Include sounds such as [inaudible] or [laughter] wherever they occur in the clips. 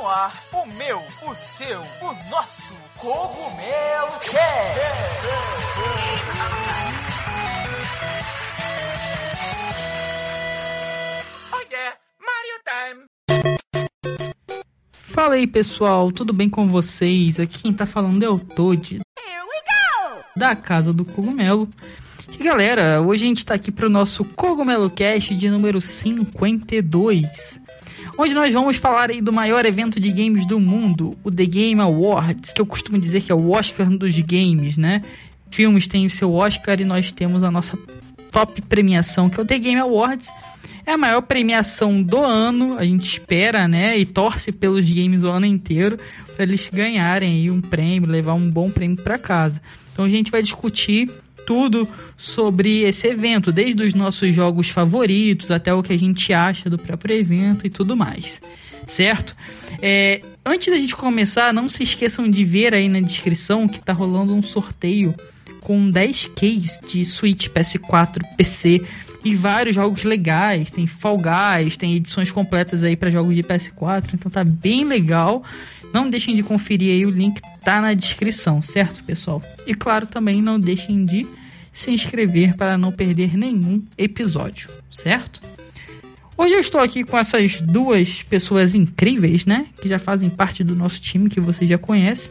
no ar o meu, o seu, o nosso Cogumelo Cast. Oh yeah, Mario Time. Fala aí pessoal, tudo bem com vocês? Aqui quem tá falando é o Toad. Da Casa do Cogumelo. E galera, hoje a gente tá aqui pro nosso Cogumelo Cast de número 52. Onde nós vamos falar aí do maior evento de games do mundo, o The Game Awards, que eu costumo dizer que é o Oscar dos games, né? Filmes têm o seu Oscar e nós temos a nossa top premiação, que é o The Game Awards. É a maior premiação do ano, a gente espera, né? E torce pelos games o ano inteiro para eles ganharem aí um prêmio, levar um bom prêmio para casa. Então a gente vai discutir tudo sobre esse evento, desde os nossos jogos favoritos até o que a gente acha do próprio evento e tudo mais, certo? É, antes da gente começar, não se esqueçam de ver aí na descrição que tá rolando um sorteio com 10 keys de Switch, PS4, PC e vários jogos legais. Tem Fall Guys, tem edições completas aí para jogos de PS4, então tá bem legal. Não deixem de conferir aí, o link tá na descrição, certo, pessoal? E claro, também não deixem de se inscrever para não perder nenhum episódio, certo? Hoje eu estou aqui com essas duas pessoas incríveis, né? Que já fazem parte do nosso time, que vocês já conhecem.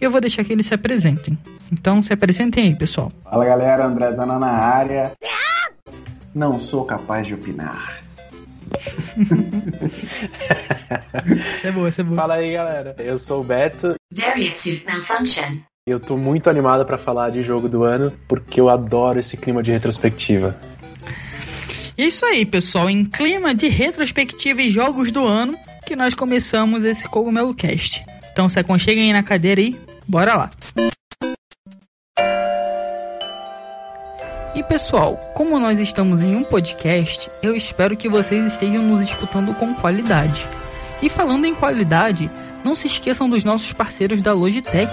E eu vou deixar que eles se apresentem. Então se apresentem aí, pessoal. Fala galera, André Dana na área. Não sou capaz de opinar. [laughs] Isso é boa, isso é boa. Fala aí, galera. Eu sou o Beto. Various suit malfunction. Eu tô muito animado pra falar de jogo do ano, porque eu adoro esse clima de retrospectiva. E é isso aí, pessoal. Em clima de retrospectiva e jogos do ano, que nós começamos esse Cogumelo Cast. Então se aconcheguem aí na cadeira e bora lá. E pessoal, como nós estamos em um podcast, eu espero que vocês estejam nos escutando com qualidade. E falando em qualidade, não se esqueçam dos nossos parceiros da Logitech,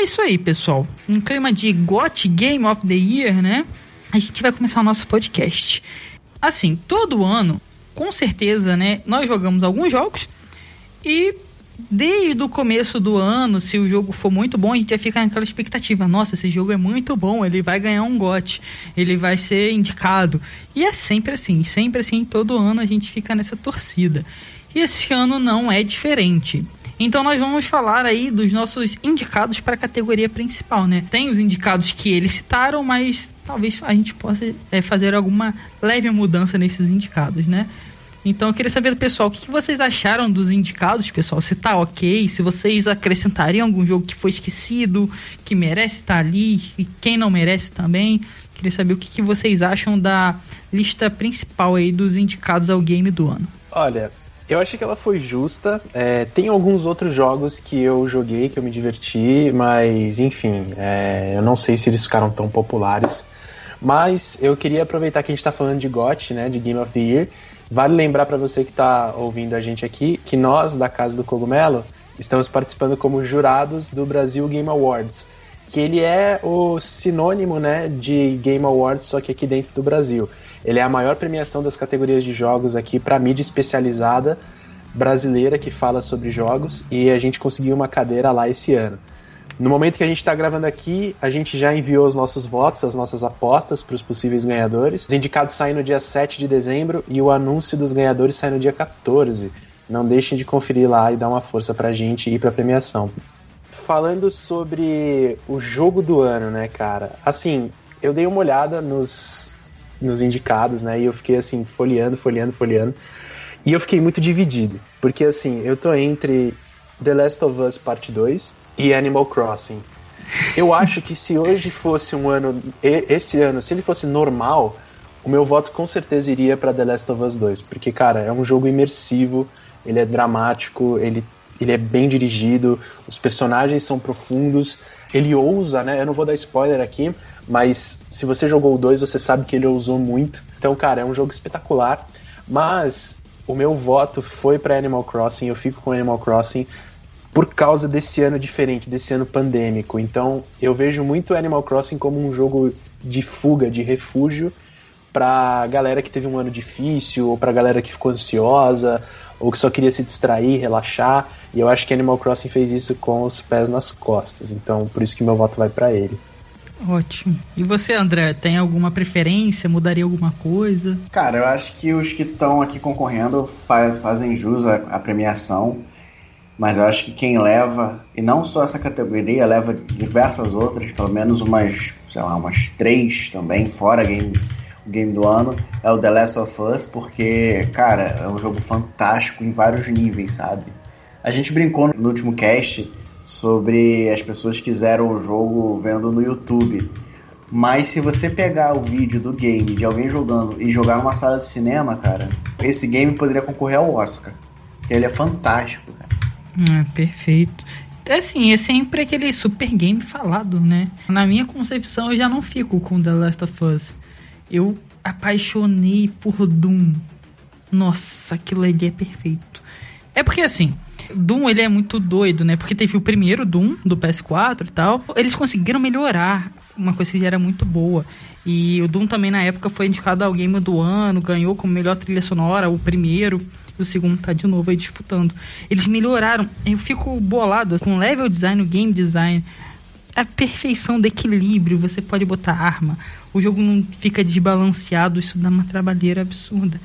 É isso aí, pessoal. Um clima de GOT Game of the Year, né? A gente vai começar o nosso podcast. Assim, todo ano, com certeza, né? Nós jogamos alguns jogos e desde o começo do ano, se o jogo for muito bom, a gente vai ficar naquela expectativa. Nossa, esse jogo é muito bom, ele vai ganhar um GOT, ele vai ser indicado. E é sempre assim, sempre assim, todo ano a gente fica nessa torcida. E esse ano não é diferente. Então nós vamos falar aí dos nossos indicados para a categoria principal, né? Tem os indicados que eles citaram, mas talvez a gente possa é, fazer alguma leve mudança nesses indicados, né? Então eu queria saber do pessoal, o que, vocês acharam dos indicados, pessoal? Se tá ok, se vocês acrescentariam algum jogo que foi esquecido, que merece estar ali, e quem não merece também. Queria saber o que vocês acham da lista principal aí dos indicados ao game do ano. Olha, eu achei que ela foi justa. É, tem alguns outros jogos que eu joguei, que eu me diverti, mas enfim, é, eu não sei se eles ficaram tão populares. Mas eu queria aproveitar que a gente tá falando de GOT, né, de Game of the Year. Vale lembrar para você que está ouvindo a gente aqui que nós, da Casa do Cogumelo, estamos participando como jurados do Brasil Game Awards, que ele é o sinônimo né, de Game Awards, só que aqui dentro do Brasil. Ele é a maior premiação das categorias de jogos aqui para mídia especializada brasileira que fala sobre jogos e a gente conseguiu uma cadeira lá esse ano. No momento que a gente está gravando aqui, a gente já enviou os nossos votos, as nossas apostas para os possíveis ganhadores. Os indicados saem no dia 7 de dezembro e o anúncio dos ganhadores sai no dia 14. Não deixem de conferir lá e dar uma força para a gente ir para a premiação. Falando sobre o jogo do ano, né, cara? Assim, eu dei uma olhada nos, nos indicados, né, e eu fiquei assim, folheando, folheando, folheando. E eu fiquei muito dividido, porque assim, eu tô entre The Last of Us Parte 2 e Animal Crossing. Eu [laughs] acho que se hoje fosse um ano, esse ano, se ele fosse normal, o meu voto com certeza iria para The Last of Us 2, porque cara, é um jogo imersivo, ele é dramático, ele ele é bem dirigido, os personagens são profundos, ele ousa, né? Eu não vou dar spoiler aqui, mas se você jogou o 2, você sabe que ele ousou muito. Então, cara, é um jogo espetacular. Mas o meu voto foi para Animal Crossing, eu fico com Animal Crossing por causa desse ano diferente, desse ano pandêmico. Então, eu vejo muito Animal Crossing como um jogo de fuga, de refúgio pra galera que teve um ano difícil, ou pra galera que ficou ansiosa, ou que só queria se distrair, relaxar. E eu acho que Animal Crossing fez isso com os pés nas costas. Então, por isso que meu voto vai para ele. Ótimo. E você, André, tem alguma preferência? Mudaria alguma coisa? Cara, eu acho que os que estão aqui concorrendo fa fazem jus à, à, premiação, mas eu acho que quem leva, e não só essa categoria, leva diversas outras, pelo menos umas, sei lá, umas três também, fora game, game do ano, é o The Last of Us, porque, cara, é um jogo fantástico em vários níveis, sabe? A gente brincou no último cast sobre as pessoas que fizeram o jogo vendo no YouTube. Mas se você pegar o vídeo do game de alguém jogando e jogar numa sala de cinema, cara, esse game poderia concorrer ao Oscar. Porque ele é fantástico, cara. É, perfeito. Assim, é sempre aquele super game falado, né? Na minha concepção, eu já não fico com The Last of Us. Eu apaixonei por Doom. Nossa, aquilo ali é perfeito. É porque assim, Doom ele é muito doido, né? Porque teve o primeiro Doom do PS4 e tal. Eles conseguiram melhorar uma coisa que já era muito boa. E o Doom também na época foi indicado ao Game do Ano, ganhou como melhor trilha sonora, o primeiro. O segundo tá de novo aí disputando. Eles melhoraram. Eu fico bolado com level design, o game design, a perfeição do equilíbrio. Você pode botar arma. O jogo não fica desbalanceado. Isso dá uma trabalheira absurda.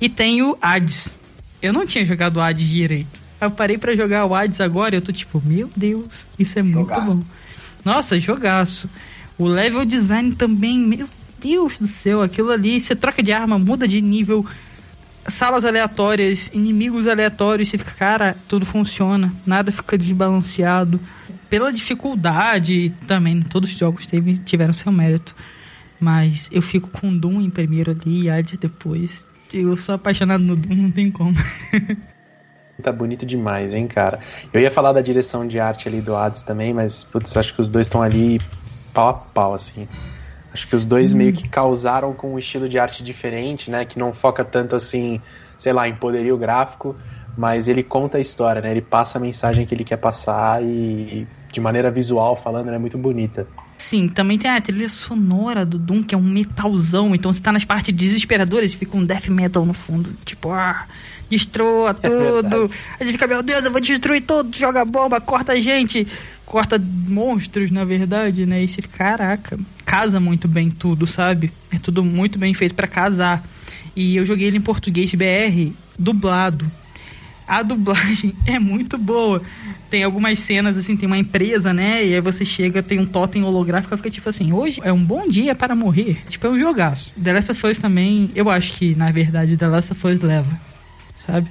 E tem o Hades. Eu não tinha jogado o Hades direito. Eu parei para jogar o Hades agora e eu tô tipo, meu Deus, isso é jogaço. muito bom. Nossa, jogaço. O level design também, meu Deus do céu, aquilo ali, você troca de arma, muda de nível, salas aleatórias, inimigos aleatórios, você fica, cara, tudo funciona, nada fica desbalanceado. Pela dificuldade também, todos os jogos teve, tiveram seu mérito. Mas eu fico com Doom em primeiro ali e Hades depois. Eu sou apaixonado no Doom, não tem como. [laughs] Tá bonito demais, hein, cara. Eu ia falar da direção de arte ali do Hades também, mas, putz, acho que os dois estão ali pau a pau, assim. Acho que os dois hum. meio que causaram com um estilo de arte diferente, né? Que não foca tanto assim, sei lá, em poderio gráfico, mas ele conta a história, né? Ele passa a mensagem que ele quer passar e, de maneira visual falando, é muito bonita. Sim, também tem a trilha sonora do Doom, que é um metalzão, então você tá nas partes desesperadoras e fica um death metal no fundo, tipo, ah, destrua [laughs] é tudo. É a gente fica, meu Deus, eu vou destruir tudo, joga bomba, corta a gente, corta monstros, na verdade, né? E você fica, caraca, casa muito bem tudo, sabe? É tudo muito bem feito para casar. E eu joguei ele em português BR, dublado. A dublagem [laughs] é muito boa. Tem algumas cenas, assim, tem uma empresa, né? E aí você chega, tem um totem holográfico, fica tipo assim, hoje é um bom dia para morrer. Tipo, é um jogaço. The Last of Us também, eu acho que, na verdade, The Last of Us leva sabe?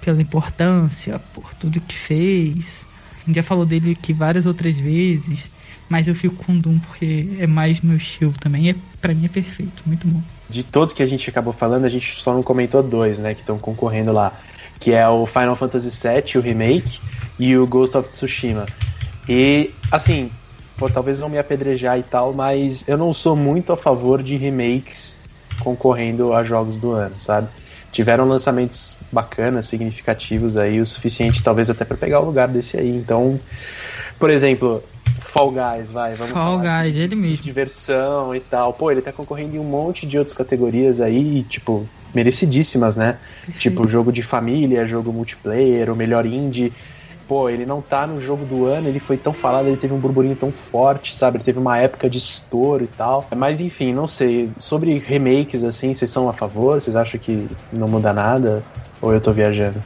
Pela importância, por tudo que fez. Já falou dele aqui várias outras vezes, mas eu fico com Doom porque é mais meu estilo também. É, para mim é perfeito, muito bom. De todos que a gente acabou falando, a gente só não comentou dois, né, que estão concorrendo lá, que é o Final Fantasy VII, o remake, e o Ghost of Tsushima. E assim, pô, talvez vão me apedrejar e tal, mas eu não sou muito a favor de remakes concorrendo a jogos do ano, sabe? tiveram lançamentos bacanas, significativos aí, o suficiente talvez até para pegar o lugar desse aí. Então, por exemplo, Fall Guys, vai, vamos Fall falar Guys, ele mesmo. Diversão e tal. Pô, ele tá concorrendo em um monte de outras categorias aí, tipo, merecidíssimas, né? Perfeito. Tipo, jogo de família, jogo multiplayer, o melhor indie pô, ele não tá no jogo do ano, ele foi tão falado, ele teve um burburinho tão forte, sabe? Ele teve uma época de estouro e tal. Mas enfim, não sei. Sobre remakes, assim, vocês são a favor? Vocês acham que não muda nada? Ou eu tô viajando?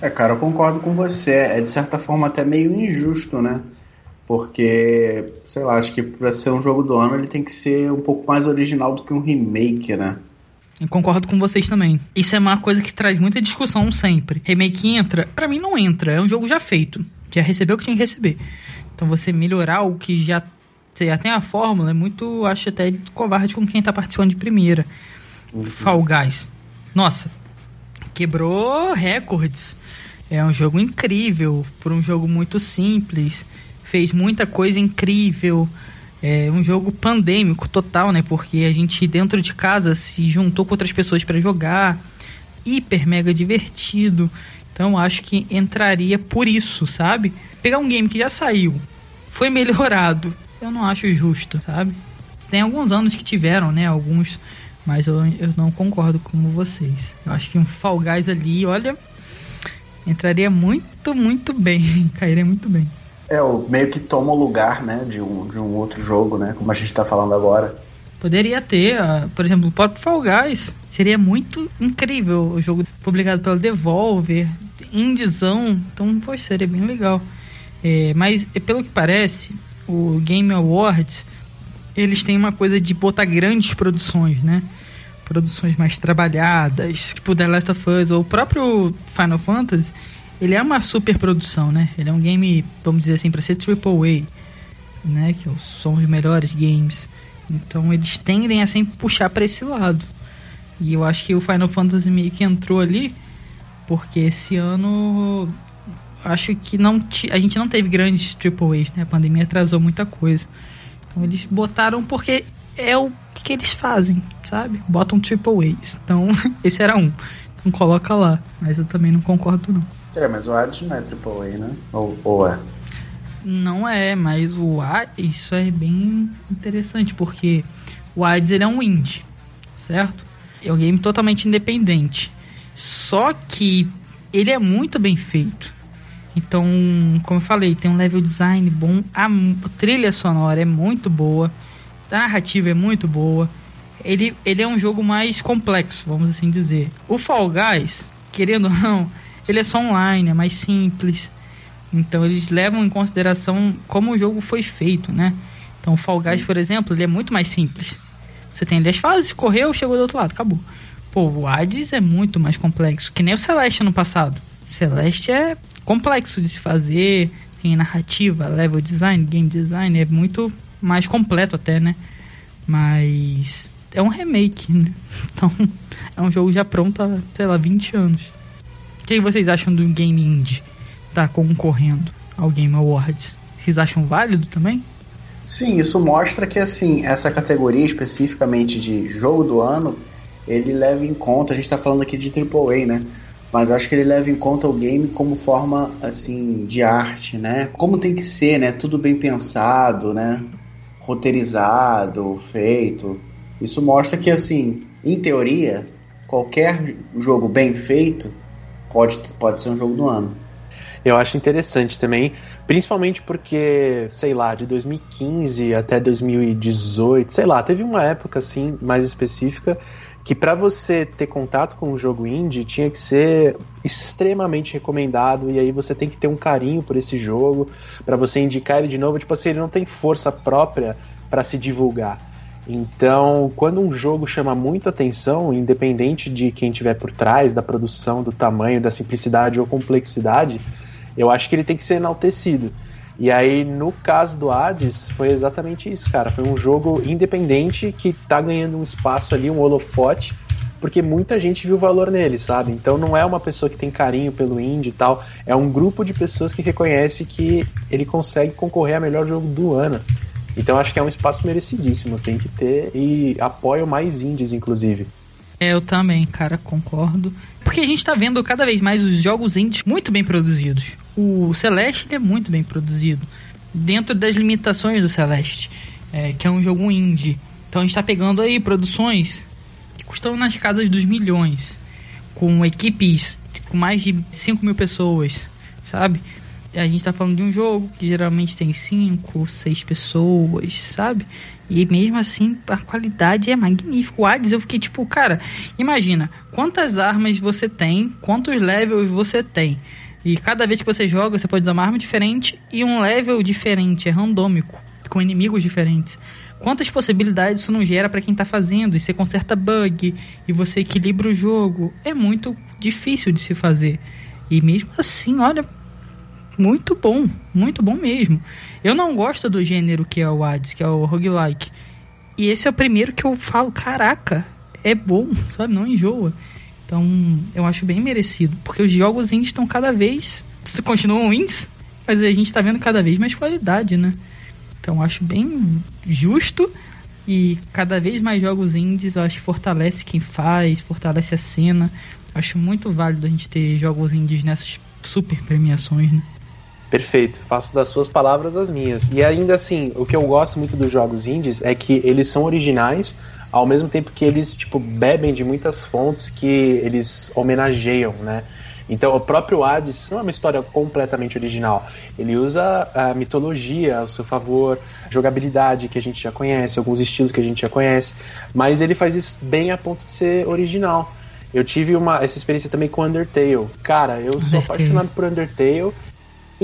É, cara, eu concordo com você. É de certa forma até meio injusto, né? Porque, sei lá, acho que pra ser um jogo do ano ele tem que ser um pouco mais original do que um remake, né? Eu concordo com vocês também. Isso é uma coisa que traz muita discussão sempre. Remake entra? Para mim não entra. É um jogo já feito. Já recebeu o que tinha que receber. Então você melhorar o que já, você já tem a fórmula é muito, acho até covarde com quem tá participando de primeira. Uhum. Fall Guys. Nossa, quebrou recordes. É um jogo incrível, por um jogo muito simples, fez muita coisa incrível. É um jogo pandêmico total, né? Porque a gente dentro de casa se juntou com outras pessoas para jogar, hiper mega divertido. Então acho que entraria por isso, sabe? Pegar um game que já saiu, foi melhorado, eu não acho justo, sabe? Tem alguns anos que tiveram, né? Alguns, mas eu, eu não concordo com vocês. Eu acho que um Fall Guys ali, olha, entraria muito, muito bem, [laughs] cairia muito bem. É, o meio que toma o lugar, né, de um, de um outro jogo, né, como a gente tá falando agora. Poderia ter, uh, por exemplo, o próprio Fall Guys. Seria muito incrível o jogo publicado pela Devolver, indizão, então, poxa, seria bem legal. É, mas, pelo que parece, o Game Awards, eles têm uma coisa de botar grandes produções, né? Produções mais trabalhadas, tipo The Last of Us ou o próprio Final Fantasy, ele é uma super produção, né? Ele é um game, vamos dizer assim, para ser AAA, né? Que são os melhores games. Então eles tendem a sempre puxar para esse lado. E eu acho que o Final Fantasy meio que entrou ali, porque esse ano acho que não a gente não teve grandes AAAs, né? A pandemia atrasou muita coisa. Então eles botaram porque é o que eles fazem, sabe? Botam AAAs. Então [laughs] esse era um. Então coloca lá. Mas eu também não concordo não. É, mas o Hades não é AAA, né? Ou, ou é? Não é, mas o Hades, isso é bem interessante, porque o Hades ele é um indie, certo? É um game totalmente independente. Só que ele é muito bem feito. Então, como eu falei, tem um level design bom, a trilha sonora é muito boa, a narrativa é muito boa. Ele, ele é um jogo mais complexo, vamos assim dizer. O Fall Guys, querendo ou não, ele é só online, é mais simples. Então eles levam em consideração como o jogo foi feito, né? Então o Fall Guys, por exemplo, ele é muito mais simples. Você tem 10 fases, correu, chegou do outro lado, acabou. Pô, o Hades é muito mais complexo, que nem o Celeste no passado. Celeste é complexo de se fazer, tem narrativa, level design, game design, é muito mais completo até, né? Mas é um remake, né? [laughs] Então é um jogo já pronto há, sei lá, 20 anos. O que vocês acham do game indie? Tá concorrendo ao Game Awards. Vocês acham válido também? Sim, isso mostra que assim, essa categoria especificamente de jogo do ano, ele leva em conta, a gente está falando aqui de AAA, né? Mas acho que ele leva em conta o game como forma assim de arte, né? Como tem que ser, né? Tudo bem pensado, né? Roteirizado, feito. Isso mostra que assim, em teoria, qualquer jogo bem feito pode, pode ser um jogo do ano. Eu acho interessante também, principalmente porque, sei lá, de 2015 até 2018, sei lá, teve uma época assim mais específica que para você ter contato com um jogo indie tinha que ser extremamente recomendado e aí você tem que ter um carinho por esse jogo para você indicar ele de novo, tipo assim, ele não tem força própria para se divulgar. Então, quando um jogo chama muita atenção, independente de quem tiver por trás, da produção, do tamanho, da simplicidade ou complexidade, eu acho que ele tem que ser enaltecido. E aí, no caso do Hades, foi exatamente isso, cara. Foi um jogo independente que tá ganhando um espaço ali, um holofote, porque muita gente viu valor nele, sabe? Então não é uma pessoa que tem carinho pelo indie e tal, é um grupo de pessoas que reconhece que ele consegue concorrer a melhor jogo do ano. Então acho que é um espaço merecidíssimo, tem que ter e apoio mais indies, inclusive. É, eu também, cara, concordo. Porque a gente tá vendo cada vez mais os jogos indies muito bem produzidos. O Celeste é muito bem produzido. Dentro das limitações do Celeste. É, que é um jogo indie. Então a gente tá pegando aí produções que custam nas casas dos milhões. Com equipes com mais de 5 mil pessoas, sabe? A gente tá falando de um jogo que geralmente tem 5, 6 pessoas, sabe? E mesmo assim, a qualidade é magnífica. O Hades, eu fiquei tipo, cara, imagina quantas armas você tem, quantos levels você tem. E cada vez que você joga, você pode usar uma arma diferente e um level diferente, é randômico, com inimigos diferentes. Quantas possibilidades isso não gera para quem tá fazendo? E você conserta bug, e você equilibra o jogo. É muito difícil de se fazer. E mesmo assim, olha, muito bom, muito bom mesmo. Eu não gosto do gênero que é o Hades, que é o roguelike. E esse é o primeiro que eu falo, caraca, é bom, [laughs] sabe? Não enjoa. Então, eu acho bem merecido, porque os jogos indies estão cada vez continuam indies, mas a gente está vendo cada vez mais qualidade, né? Então, acho bem justo e cada vez mais jogos indies, eu acho fortalece quem faz, fortalece a cena. Acho muito válido a gente ter jogos indies nessas super premiações, né? Perfeito, faço das suas palavras as minhas. E ainda assim, o que eu gosto muito dos jogos indies é que eles são originais, ao mesmo tempo que eles tipo bebem de muitas fontes que eles homenageiam, né? Então, o próprio Hades não é uma história completamente original. Ele usa a mitologia ao seu favor, jogabilidade que a gente já conhece, alguns estilos que a gente já conhece, mas ele faz isso bem a ponto de ser original. Eu tive uma, essa experiência também com Undertale. Cara, eu sou apaixonado por Undertale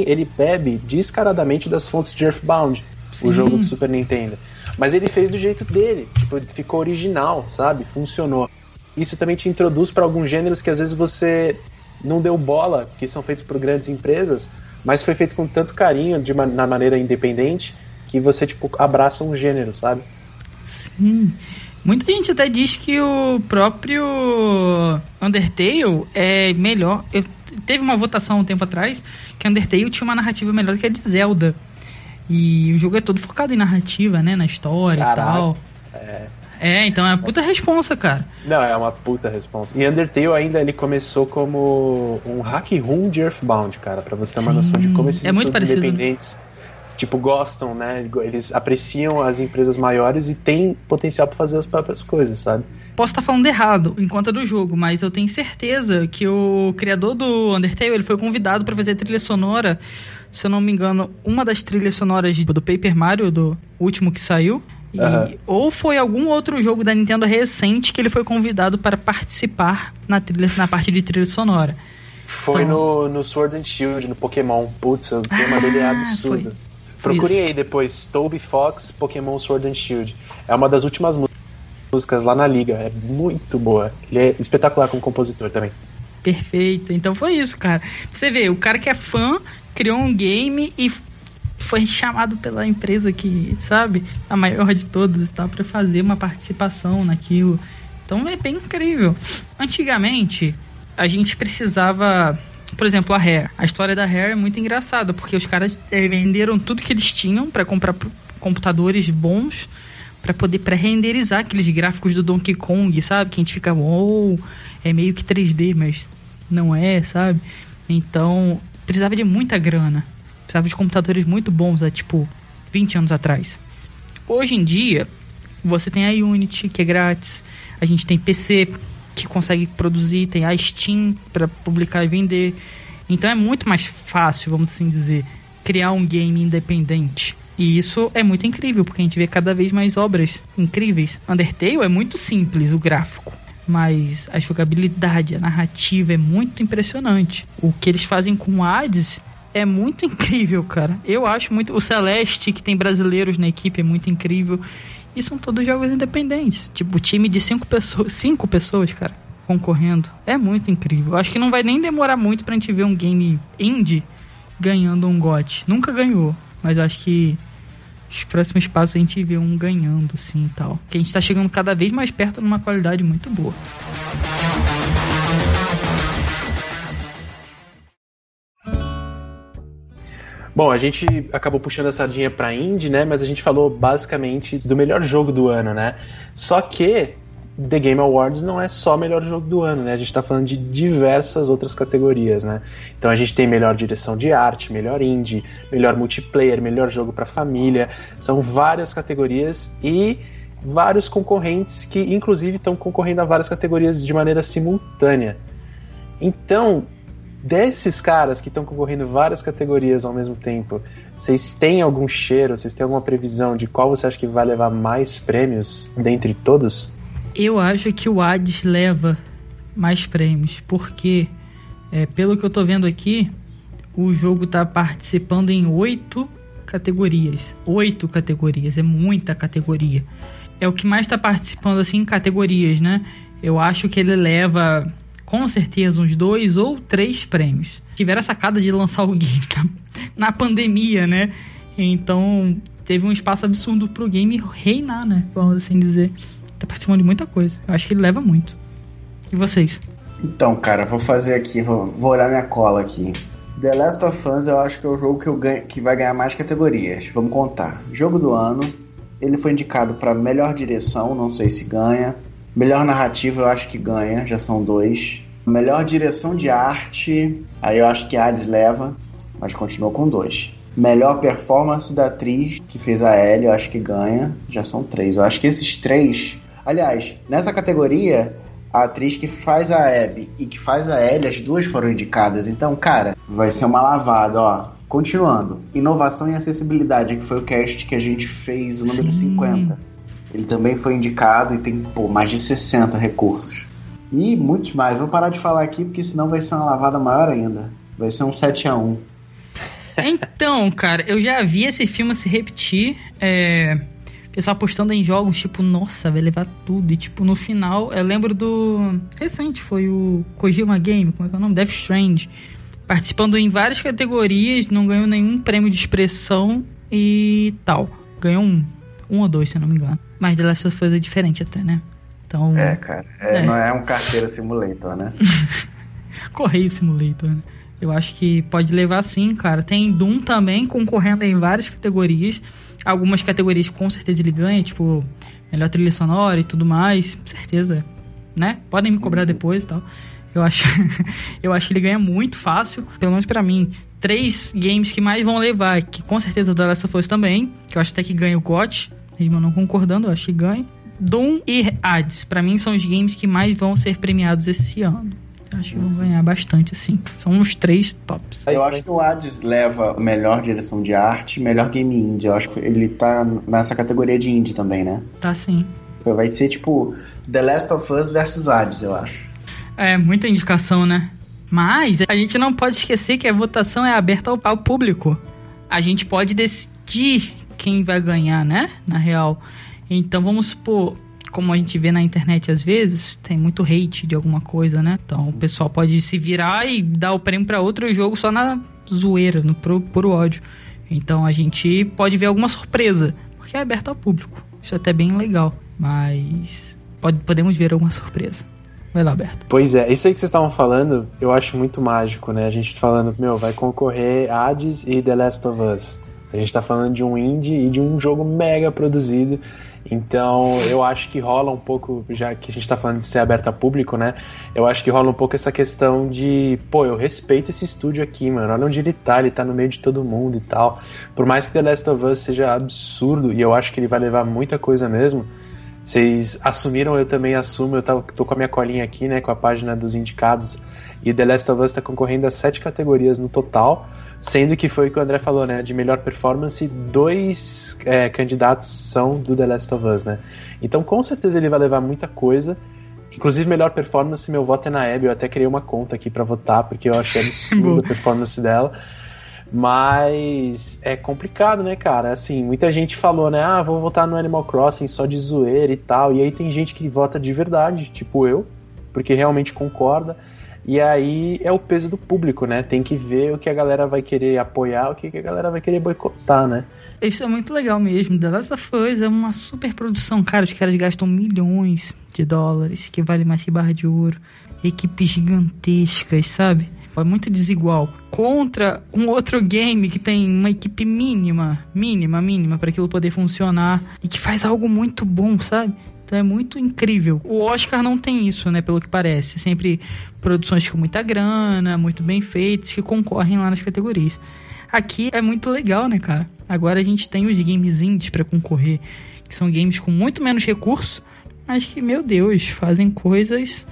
ele bebe descaradamente das fontes de Earthbound, Sim. o jogo do Super Nintendo. Mas ele fez do jeito dele, tipo, ficou original, sabe? Funcionou. Isso também te introduz para alguns gêneros que às vezes você não deu bola, que são feitos por grandes empresas, mas foi feito com tanto carinho, de uma, na maneira independente, que você, tipo, abraça um gênero, sabe? Sim. Muita gente até diz que o próprio Undertale é melhor. Eu, teve uma votação um tempo atrás que Undertale tinha uma narrativa melhor que a de Zelda. E o jogo é todo focado em narrativa, né? Na história Caraca. e tal. É. É, então é uma puta responsa, cara. Não, é uma puta responsa. E Undertale ainda ele começou como um hack room de Earthbound, cara, para você ter uma Sim, noção de como esses é muito parecido. independentes tipo gostam, né? Eles apreciam as empresas maiores e têm potencial para fazer as próprias coisas, sabe? Posso estar tá falando errado em conta do jogo, mas eu tenho certeza que o criador do Undertale ele foi convidado para fazer trilha sonora, se eu não me engano, uma das trilhas sonoras do Paper Mario, do último que saiu. E, uhum. Ou foi algum outro jogo da Nintendo recente que ele foi convidado para participar na trilha, na parte de trilha sonora. Foi então... no, no Sword and Shield, no Pokémon. Putz, o tema ah, dele é absurdo. Foi. Procurem aí depois, Toby Fox, Pokémon Sword and Shield. É uma das últimas músicas lá na liga. É muito boa. Ele é espetacular como compositor também. Perfeito. Então foi isso, cara. Você vê, o cara que é fã criou um game e foi chamado pela empresa que, sabe, a maior de todas, tá, para fazer uma participação naquilo. Então é bem incrível. Antigamente, a gente precisava por exemplo, a Rare. A história da Rare é muito engraçada, porque os caras é, venderam tudo que eles tinham para comprar computadores bons para poder pré-renderizar aqueles gráficos do Donkey Kong, sabe? Que a gente fica, oh, é meio que 3D, mas não é, sabe? Então, precisava de muita grana. Precisava de computadores muito bons, há tipo 20 anos atrás. Hoje em dia, você tem a Unity, que é grátis. A gente tem PC que consegue produzir, tem a Steam para publicar e vender. Então é muito mais fácil, vamos assim dizer, criar um game independente. E isso é muito incrível, porque a gente vê cada vez mais obras incríveis. Undertale é muito simples o gráfico, mas a jogabilidade, a narrativa é muito impressionante. O que eles fazem com Hades é muito [laughs] incrível, cara. Eu acho muito. O Celeste, que tem brasileiros na equipe, é muito incrível. E são todos jogos independentes. Tipo, time de cinco pessoas, cinco pessoas, cara, concorrendo. É muito incrível. Acho que não vai nem demorar muito pra gente ver um game indie ganhando um GOT. Nunca ganhou, mas acho que os próximos passos a gente vê um ganhando, assim e tal. Que a gente tá chegando cada vez mais perto numa qualidade muito boa. Bom, a gente acabou puxando a sardinha pra indie, né? Mas a gente falou basicamente do melhor jogo do ano, né? Só que The Game Awards não é só melhor jogo do ano, né? A gente está falando de diversas outras categorias, né? Então a gente tem melhor direção de arte, melhor indie, melhor multiplayer, melhor jogo para família. São várias categorias e vários concorrentes que inclusive estão concorrendo a várias categorias de maneira simultânea. Então, desses caras que estão concorrendo várias categorias ao mesmo tempo, vocês têm algum cheiro, vocês têm alguma previsão de qual você acha que vai levar mais prêmios dentre todos? Eu acho que o Hades leva mais prêmios, porque é, pelo que eu tô vendo aqui, o jogo tá participando em oito categorias. Oito categorias, é muita categoria. É o que mais está participando assim em categorias, né? Eu acho que ele leva com certeza uns dois ou três prêmios. Tiveram a sacada de lançar o game na, na pandemia, né? Então teve um espaço absurdo pro game reinar, né? Vamos assim dizer. Tá participando de muita coisa. Eu acho que ele leva muito. E vocês? Então, cara, vou fazer aqui, vou, vou olhar minha cola aqui. The Last of Us eu acho que é o jogo que, eu ganho, que vai ganhar mais categorias. Vamos contar. Jogo do ano. Ele foi indicado para melhor direção, não sei se ganha. Melhor narrativa eu acho que ganha, já são dois. Melhor direção de arte, aí eu acho que Hades leva, mas continuou com dois. Melhor performance da atriz que fez a Ellie, eu acho que ganha, já são três. Eu acho que esses três. Aliás, nessa categoria, a atriz que faz a Abby e que faz a Ellie, as duas foram indicadas. Então, cara, vai ser uma lavada, ó. Continuando, inovação e acessibilidade, que foi o cast que a gente fez, o número Sim. 50. Ele também foi indicado e tem pô, mais de 60 recursos. E muitos mais. Vou parar de falar aqui porque senão vai ser uma lavada maior ainda. Vai ser um 7 a 1 Então, cara, eu já vi esse filme se repetir. É pessoal apostando em jogos, tipo, nossa, vai levar tudo. E, tipo, no final, eu lembro do. Recente, foi o Kojima Game, como é que é o nome? Death Strange. Participando em várias categorias, não ganhou nenhum prêmio de expressão e tal. Ganhou um. Um ou dois, se eu não me engano. Mas The Last of Us é diferente até, né? Então. É, cara. É, é. Não é um carteira simulator, né? [laughs] Correio simulator, né? Eu acho que pode levar sim, cara. Tem Doom também concorrendo em várias categorias. Algumas categorias com certeza ele ganha, tipo, melhor trilha sonora e tudo mais, certeza, né? Podem me cobrar depois e tal. Eu acho, [laughs] eu acho que ele ganha muito fácil, pelo menos para mim. Três games que mais vão levar, que com certeza o The Last of Us também, que eu acho até que ganha o GOT, mesmo não concordando, eu acho que ganha. Doom e Hades, para mim são os games que mais vão ser premiados esse ano. Acho que vão ganhar bastante, assim. São os três tops. Eu acho que o Hades leva melhor direção de arte melhor game indie. Eu acho que ele tá nessa categoria de indie também, né? Tá sim. Vai ser tipo The Last of Us versus Hades, eu acho. É, muita indicação, né? Mas a gente não pode esquecer que a votação é aberta ao, ao público. A gente pode decidir quem vai ganhar, né? Na real. Então vamos supor, como a gente vê na internet às vezes, tem muito hate de alguma coisa, né? Então o pessoal pode se virar e dar o prêmio para outro jogo só na zoeira, no puro, puro ódio. Então a gente pode ver alguma surpresa, porque é aberto ao público. Isso é até bem legal, mas pode, podemos ver alguma surpresa. Vai lá. Pois é, isso aí que vocês estavam falando, eu acho muito mágico, né? A gente falando, meu, vai concorrer Hades e The Last of Us. A gente tá falando de um indie e de um jogo mega produzido então, eu acho que rola um pouco, já que a gente está falando de ser aberto a público, né? Eu acho que rola um pouco essa questão de, pô, eu respeito esse estúdio aqui, mano. Olha onde ele tá, ele tá no meio de todo mundo e tal. Por mais que The Last of Us seja absurdo, e eu acho que ele vai levar muita coisa mesmo, vocês assumiram, eu também assumo, eu tô com a minha colinha aqui, né, com a página dos indicados, e The Last of Us tá concorrendo a sete categorias no total. Sendo que foi o que o André falou, né? De melhor performance, dois é, candidatos são do The Last of Us, né? Então com certeza ele vai levar muita coisa. Inclusive, melhor performance, meu voto é na Abby. Eu até criei uma conta aqui para votar, porque eu achei [laughs] absurda a performance dela. Mas é complicado, né, cara? Assim, muita gente falou, né? Ah, vou votar no Animal Crossing só de zoeira e tal. E aí tem gente que vota de verdade, tipo eu, porque realmente concorda. E aí é o peso do público, né? Tem que ver o que a galera vai querer apoiar, o que a galera vai querer boicotar, né? Isso é muito legal mesmo. The Last of Us é uma super produção. Cara, os caras gastam milhões de dólares, que vale mais que barra de ouro. Equipes gigantescas, sabe? É muito desigual. Contra um outro game que tem uma equipe mínima, mínima, mínima, para aquilo poder funcionar. E que faz algo muito bom, sabe? Então é muito incrível. O Oscar não tem isso, né? Pelo que parece. Sempre produções com muita grana, muito bem feitas, que concorrem lá nas categorias. Aqui é muito legal, né, cara? Agora a gente tem os games indies para concorrer, que são games com muito menos recursos, mas que, meu Deus, fazem coisas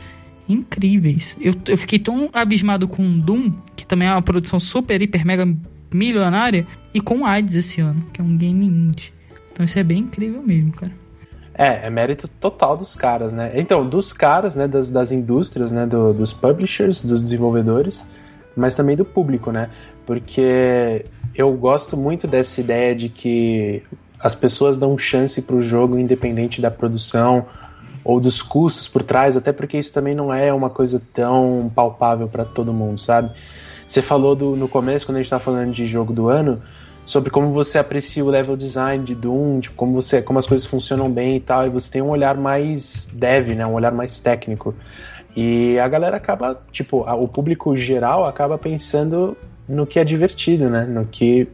incríveis. Eu, eu fiquei tão abismado com Doom, que também é uma produção super, hiper, mega milionária, e com AIDS esse ano, que é um game indie. Então isso é bem incrível mesmo, cara. É, é mérito total dos caras, né? Então, dos caras, né, das, das indústrias, né, do, dos publishers, dos desenvolvedores, mas também do público, né? Porque eu gosto muito dessa ideia de que as pessoas dão chance para o jogo independente da produção ou dos custos por trás, até porque isso também não é uma coisa tão palpável para todo mundo, sabe? Você falou do, no começo, quando a gente estava falando de jogo do ano, sobre como você aprecia o level design de Doom, tipo, como, você, como as coisas funcionam bem e tal, e você tem um olhar mais dev, né, um olhar mais técnico. E a galera acaba, tipo, o público geral acaba pensando no que é divertido, né? No que,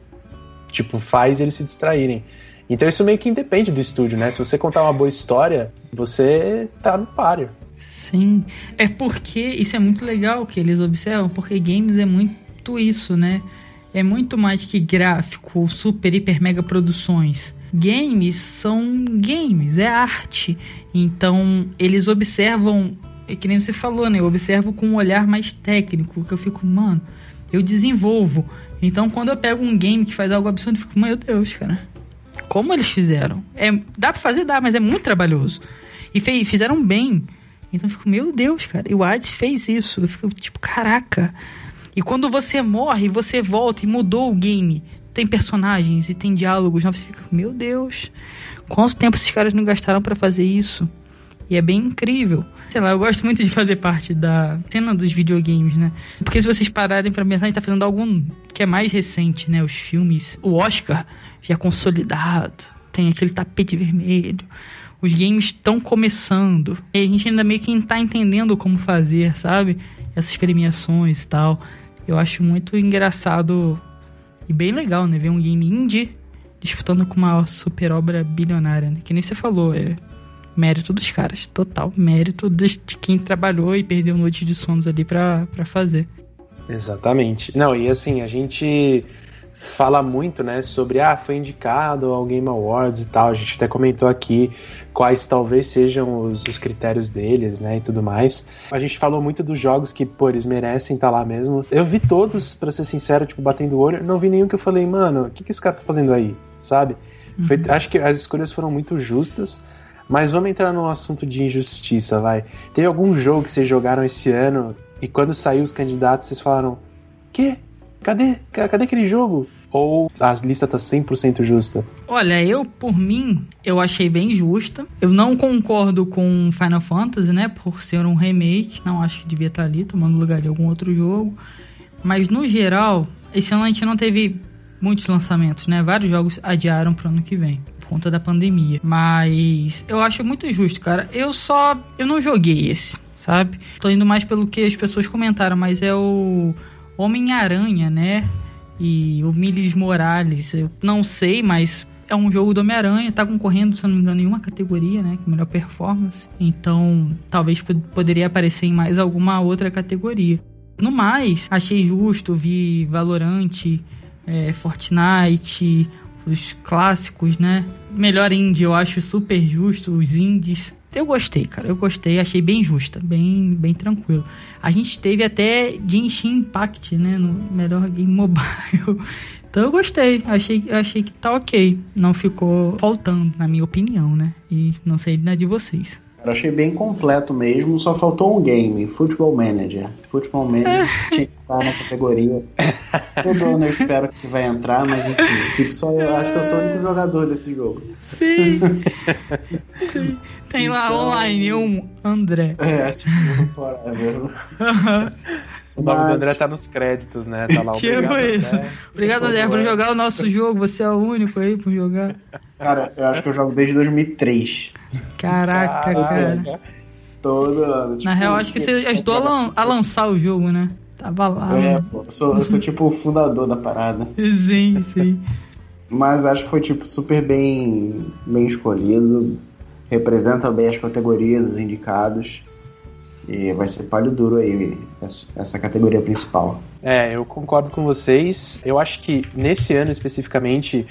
tipo, faz eles se distraírem. Então isso meio que independe do estúdio, né? Se você contar uma boa história, você tá no páreo. Sim, é porque isso é muito legal que eles observam, porque games é muito isso, né? É muito mais que gráfico, super, hiper, mega produções. Games são games, é arte. Então, eles observam, é que nem você falou, né? Eu observo com um olhar mais técnico, que eu fico, mano, eu desenvolvo. Então, quando eu pego um game que faz algo absurdo, eu fico, meu Deus, cara. Como eles fizeram? É, dá pra fazer, dá, mas é muito trabalhoso. E fez, fizeram bem. Então eu fico, meu Deus, cara, e o Hades fez isso. Eu fico tipo, caraca. E quando você morre, você volta e mudou o game. Tem personagens e tem diálogos novos. Você fica, meu Deus, quanto tempo esses caras não gastaram pra fazer isso? E é bem incrível. Sei lá, eu gosto muito de fazer parte da cena dos videogames, né? Porque se vocês pararem pra pensar, a gente tá fazendo algo que é mais recente, né? Os filmes. O Oscar já é consolidado. Tem aquele tapete vermelho os games estão começando. E a gente ainda meio que tá entendendo como fazer, sabe? Essas premiações e tal. Eu acho muito engraçado e bem legal, né? Ver um game indie disputando com uma super obra bilionária, né? Que nem você falou, é mérito dos caras. Total mérito de quem trabalhou e perdeu noites de sonos ali pra, pra fazer. Exatamente. Não, e assim, a gente fala muito, né, sobre ah, foi indicado ao Game Awards e tal. A gente até comentou aqui quais talvez sejam os, os critérios deles, né, e tudo mais. A gente falou muito dos jogos que, pô, eles merecem estar lá mesmo. Eu vi todos, pra ser sincero, tipo, batendo o olho, não vi nenhum que eu falei, mano, o que, que esse cara tá fazendo aí, sabe? Foi- acho que as escolhas foram muito justas. Mas vamos entrar num assunto de injustiça, vai. Teve algum jogo que vocês jogaram esse ano e quando saiu os candidatos vocês falaram: "Quê? Cadê? Ca- Cadê aquele jogo?" Ou a lista tá 100% justa? Olha, eu, por mim, eu achei bem justa. Eu não concordo com Final Fantasy, né? Por ser um remake. Não acho que devia estar ali, tomando lugar de algum outro jogo. Mas, no geral, esse ano a gente não teve muitos lançamentos, né? Vários jogos adiaram pro ano que vem. Conta da pandemia. Mas eu acho muito justo, cara. Eu só. Eu não joguei esse, sabe? Tô indo mais pelo que as pessoas comentaram, mas é o Homem-Aranha, né? E o Miles Morales, eu não sei, mas é um jogo do Homem-Aranha, tá concorrendo, se não me engano, em uma categoria, né? Melhor performance. Então, talvez pod- poderia aparecer em mais alguma outra categoria. No mais, achei justo, vi Valorant, é, Fortnite, os clássicos, né? Melhor indie, eu acho super justo, os indies. Eu gostei, cara, eu gostei, achei bem justa, bem, bem tranquilo. A gente teve até Genshin Impact, né, no melhor game mobile. [laughs] Então eu gostei, achei, achei que tá ok. Não ficou faltando, na minha opinião, né? E não sei na de vocês. Eu achei bem completo mesmo, só faltou um game, Football Manager. Football Manager [laughs] tinha que estar na categoria. Todo ano eu espero que vai entrar, mas enfim, fico só, eu acho que eu sou o único jogador desse jogo. Sim. [laughs] Sim. Tem lá Então- online um André. É, tipo, forever. O nome Mas- do André tá nos créditos, né? Tá lá [laughs] Tipo obrigado, isso. André. Obrigado, André, por jogar o nosso jogo. Você é o único aí por jogar. Cara, eu acho que eu jogo desde 2003. Caraca, cara. Caraca. Todo ano. Na tipo, real, acho que você ajudou a, lan- a lançar o jogo, né? Tava lá. É, mano. pô, eu sou, eu sou tipo o fundador da parada. [laughs] Sim, sim. Mas acho que foi tipo super bem, bem escolhido. Representa bem as categorias, os indicados. E vai ser palho duro aí, essa- categoria principal. É, eu concordo com vocês. Eu acho que nesse ano especificamente,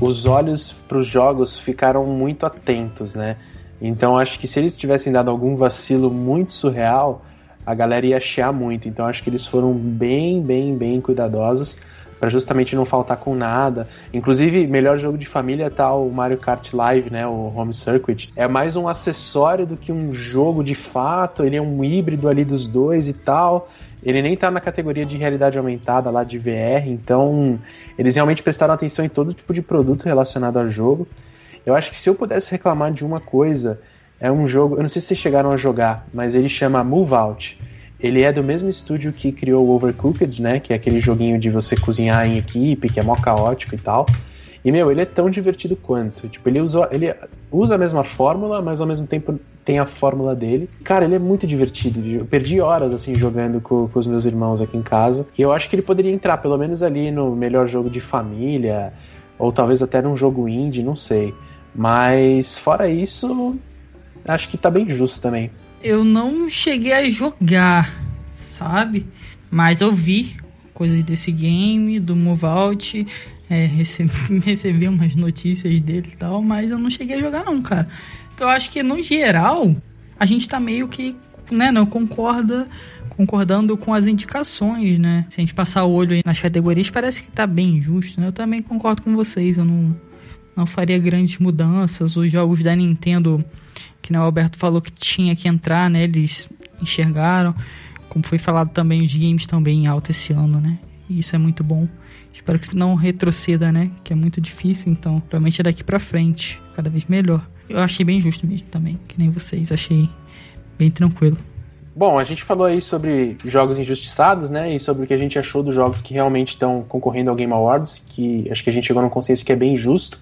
os olhos para os jogos ficaram muito atentos, né? Então acho que se eles tivessem dado algum vacilo muito surreal, a galera ia chiar muito. Então acho que eles foram bem, bem, bem cuidadosos para justamente não faltar com nada. Inclusive, melhor jogo de família tá o Mario Kart Live, né, o Home Circuit. É mais um acessório do que um jogo de fato, ele é um híbrido ali dos dois e tal. Ele nem tá na categoria de realidade aumentada lá de VR, então eles realmente prestaram atenção em todo tipo de produto relacionado ao jogo. Eu acho que se eu pudesse reclamar de uma coisa, é um jogo, eu não sei se vocês chegaram a jogar, mas ele chama Move Out. Ele é do mesmo estúdio que criou o Overcooked, né? Que é aquele joguinho de você cozinhar em equipe, que é mó caótico e tal. E, meu, ele é tão divertido quanto. Tipo, ele usa, ele usa a mesma fórmula, mas ao mesmo tempo tem a fórmula dele. Cara, ele é muito divertido. Eu perdi horas, assim, jogando com, com os meus irmãos aqui em casa. E eu acho que ele poderia entrar, pelo menos ali no melhor jogo de família, ou talvez até num jogo indie, não sei. Mas, fora isso, acho que tá bem justo também. Eu não cheguei a jogar, sabe? Mas eu vi coisas desse game, do Move Out, é, [laughs] recebi, recebi umas notícias dele e tal, mas eu não cheguei a jogar não, cara. Eu acho que no geral a gente tá meio que, né, não concorda concordando com as indicações, né? Se a gente passar o olho nas categorias, parece que tá bem justo, né? Eu também concordo com vocês, eu não, não faria grandes mudanças. Os jogos da Nintendo, que o Alberto falou que tinha que entrar, né? Eles enxergaram. Como foi falado também, os games estão em alta esse ano, né? E isso é muito bom. Espero que não retroceda, né? Que é muito difícil, então, provavelmente é daqui pra frente, cada vez melhor. Eu achei bem justo mesmo também, que nem vocês, achei bem tranquilo. Bom, a gente falou aí sobre jogos injustiçados, né? E sobre o que a gente achou dos jogos que realmente estão concorrendo ao Game Awards, que acho que a gente chegou num consenso que é bem justo.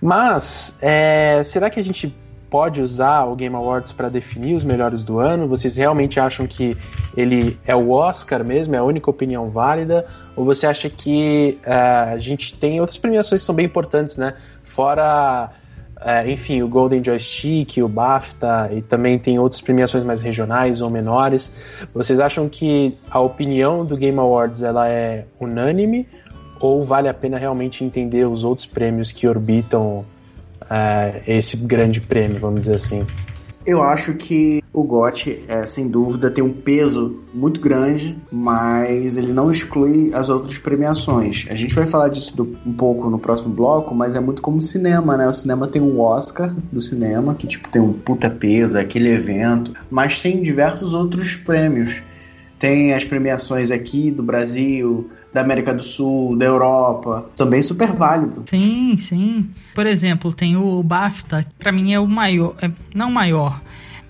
Mas, é, será que a gente pode usar o Game Awards para definir os melhores do ano? Vocês realmente acham que ele é o Oscar mesmo, é a única opinião válida? Ou você acha que uh, a gente tem outras premiações que são bem importantes, né? Fora, uh, enfim, o Golden Joystick, o BAFTA, e também tem outras premiações mais regionais ou menores. Vocês acham que a opinião do Game Awards ela é unânime? Ou vale a pena realmente entender os outros prêmios que orbitam uh, esse grande prêmio, vamos dizer assim? Eu acho que o GOT, é, sem dúvida, tem um peso muito grande, mas ele não exclui as outras premiações. A gente vai falar disso do, um pouco no próximo bloco, mas é muito como o cinema, né? O cinema tem um Oscar do cinema, que tipo tem um puta peso, é aquele evento, mas tem diversos outros prêmios. Tem as premiações aqui do Brasil, da América do Sul, da Europa, também super válido. Sim, sim. Por exemplo, tem o BAFTA, para mim é o maior, é, não maior,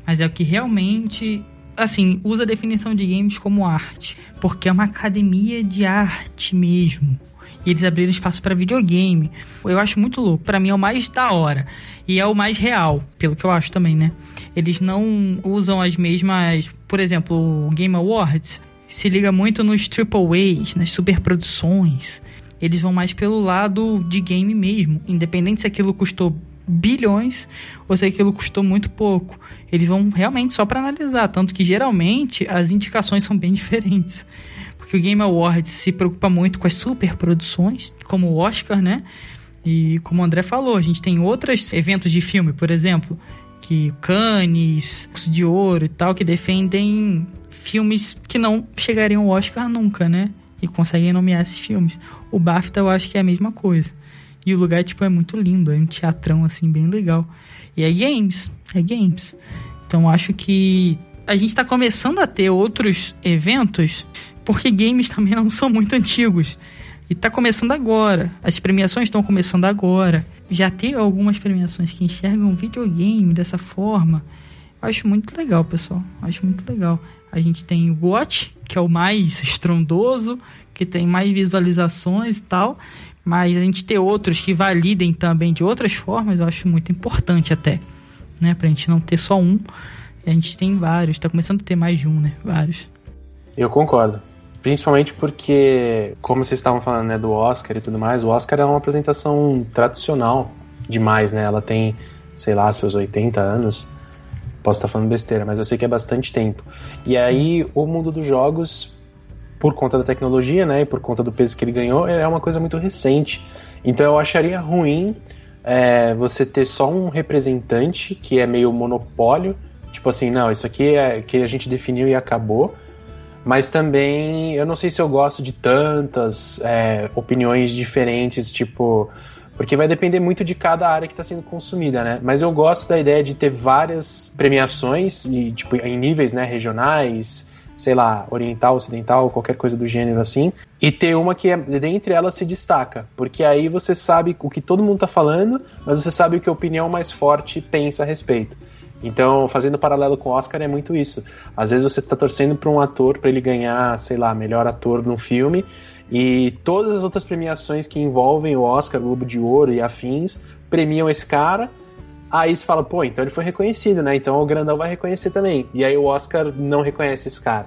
mas é o que realmente assim, usa a definição de games como arte, porque é uma academia de arte mesmo. E eles abriram espaço para videogame. Eu acho muito louco. Para mim é o mais da hora. E é o mais real, pelo que eu acho também, né? Eles não usam as mesmas. Por exemplo, o Game Awards se liga muito nos triple A's, nas superproduções. Eles vão mais pelo lado de game mesmo, independente se aquilo custou bilhões ou se aquilo custou muito pouco. Eles vão realmente só para analisar, tanto que geralmente as indicações são bem [laughs] diferentes. Porque o Game Awards se preocupa muito com as superproduções, como o Oscar, né? E como o André falou, a gente tem outros eventos de filme, por exemplo, que Cannes, de Ouro e tal, que defendem filmes que não chegariam ao Oscar nunca, né? E conseguem nomear esses filmes. O BAFTA eu acho que é a mesma coisa. E o lugar, tipo, é muito lindo, é um teatrão, assim, bem legal. E é games, é games. Então acho que a gente está começando a ter outros eventos, porque games [laughs] também não são muito antigos. E está começando agora. As premiações estão começando agora. Já tem algumas premiações que enxergam videogame dessa forma. Acho muito legal, pessoal. Acho muito legal. A gente tem o GOT, que é o mais estrondoso, que tem mais visualizações e tal. Mas a gente ter outros que validem também de outras formas, eu acho muito importante até. Né? Pra gente não ter só um. A gente tem vários. Tá começando a ter mais de um, né? Vários. Eu concordo. Principalmente porque, como vocês estavam falando, né, do Oscar e tudo mais, o Oscar é uma apresentação tradicional demais, né? Ela tem, sei lá, seus 80 anos. Posso estar falando besteira, mas eu sei que é bastante tempo. E aí, o mundo dos jogos, por conta da tecnologia, né, e por conta do peso que ele ganhou, é uma coisa muito recente. Então eu acharia ruim é, você ter só um representante que é meio monopólio, tipo assim, não, isso aqui é que a gente definiu e acabou. Mas também eu não sei se eu gosto de tantas é, opiniões diferentes, tipo, porque vai depender muito de cada área que está sendo consumida, né? Mas eu gosto da ideia de ter várias premiações e tipo em níveis, né, regionais, sei lá, oriental, ocidental, qualquer coisa do gênero assim, e ter uma que é, dentre elas se destaca, porque aí você sabe o que todo mundo está falando, mas você sabe o que a opinião mais forte pensa a respeito. Então, fazendo paralelo com o Oscar, é muito isso. Às vezes você tá torcendo para um ator para ele ganhar, sei lá, melhor ator num filme, e todas as outras premiações que envolvem o Oscar, Globo de Ouro e afins premiam esse cara. Aí você fala, pô, então ele foi reconhecido, né? Então o grandão vai reconhecer também. E aí o Oscar não reconhece esse cara.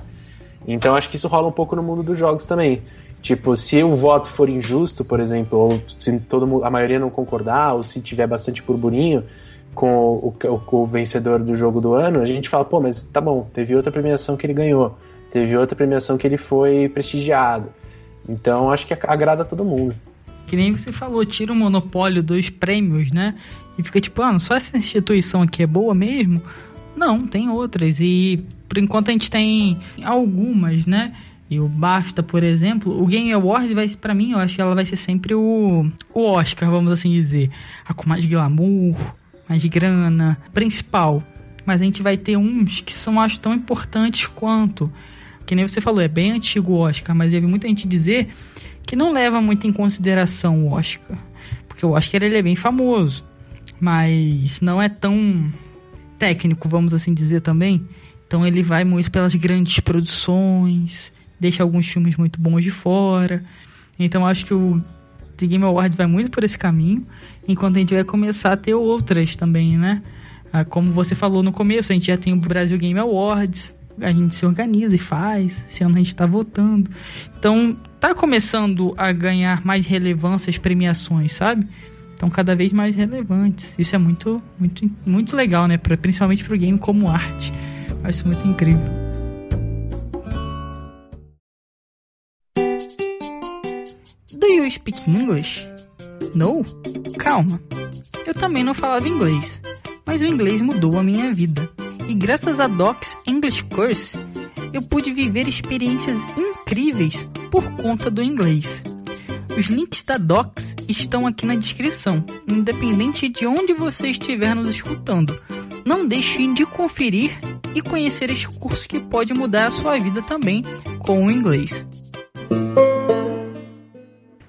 Então acho que isso rola um pouco no mundo dos jogos também. Tipo, se o voto for injusto, por exemplo, ou se todo mundo, a maioria não concordar, ou se tiver bastante burburinho com o, o, o vencedor do jogo do ano, a gente fala, pô, mas tá bom, teve outra premiação que ele ganhou, teve outra premiação que ele foi prestigiado. Então acho que agrada todo mundo. Que nem você falou, tira o monopólio dos prêmios, né? E fica tipo, ah, só essa instituição aqui é boa mesmo? Não, tem outras. E por enquanto a gente tem algumas, né? E o BAFTA, por exemplo, o Game Awards vai para mim, eu acho que ela vai ser sempre o, o Oscar, vamos assim dizer. A com mais glamour, mais grana, principal. Mas a gente vai ter uns que são acho tão importantes quanto que nem você falou, é bem antigo o Oscar, mas eu vi muita gente dizer que não leva muito em consideração o Oscar. Porque o Oscar ele é bem famoso, mas não é tão técnico, vamos assim dizer também. Então ele vai muito pelas grandes produções, deixa alguns filmes muito bons de fora. Então acho que o The Game Awards vai muito por esse caminho, enquanto a gente vai começar a ter outras também, né? Ah, como você falou no começo, a gente já tem o Brasil Game Awards, a gente se organiza e faz, esse ano a gente está votando. Então, tá começando a ganhar mais relevância as premiações, sabe? Então, cada vez mais relevantes. Isso é muito, muito, muito legal, né? Pra, principalmente para o game como arte. Eu acho muito incrível. Do you speak English? No? Calma. Eu também não falava inglês, mas o inglês mudou a minha vida e graças a Docs English Course eu pude viver experiências incríveis por conta do inglês. Os links da Docs estão aqui na descrição, independente de onde você estiver nos escutando. Não deixe de conferir e conhecer este curso que pode mudar a sua vida também com o inglês.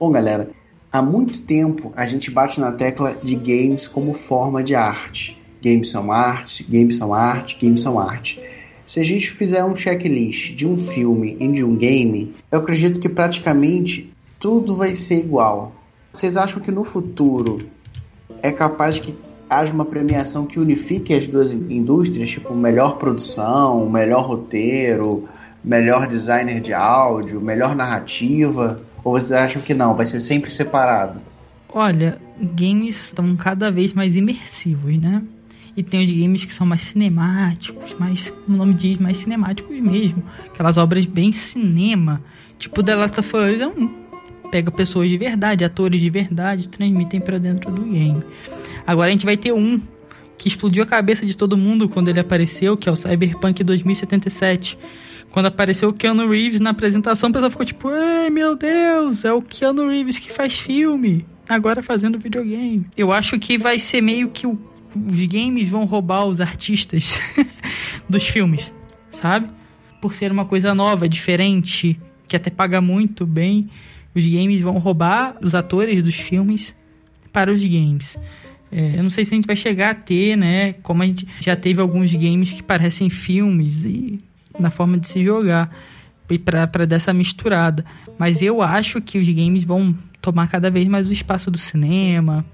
Bom, galera, há muito tempo a gente bate na tecla de games como forma de arte games são arte, games são arte, games são arte. Se a gente fizer um checklist de um filme e de um game, eu acredito que praticamente tudo vai ser igual. Vocês acham que no futuro é capaz que haja uma premiação que unifique as duas indústrias, tipo melhor produção, melhor roteiro, melhor designer de áudio, melhor narrativa? Ou vocês acham que não, vai ser sempre separado? Olha, games estão cada vez mais imersivos, né? E tem os games que são mais cinemáticos, mais, como o nome diz, mais cinemáticos mesmo. Aquelas obras bem cinema. Tipo The Last of Us é um. Pega pessoas de verdade, atores de verdade, transmitem para dentro do game. Agora a gente vai ter um que explodiu a cabeça de todo mundo quando ele apareceu, que é o Cyberpunk 2077. Quando apareceu o Keanu Reeves na apresentação, o pessoal ficou tipo, ei meu Deus, é o Keanu Reeves que faz filme, agora fazendo videogame. Eu acho que vai ser meio que o os games vão roubar os artistas [laughs] dos filmes, sabe? Por ser uma coisa nova, diferente, que até paga muito bem, os games vão roubar os atores dos filmes para os games. É, eu não sei se a gente vai chegar a ter, né? Como a gente já teve alguns games que parecem filmes e na forma de se jogar para dessa misturada. Mas eu acho que os games vão tomar cada vez mais o espaço do cinema,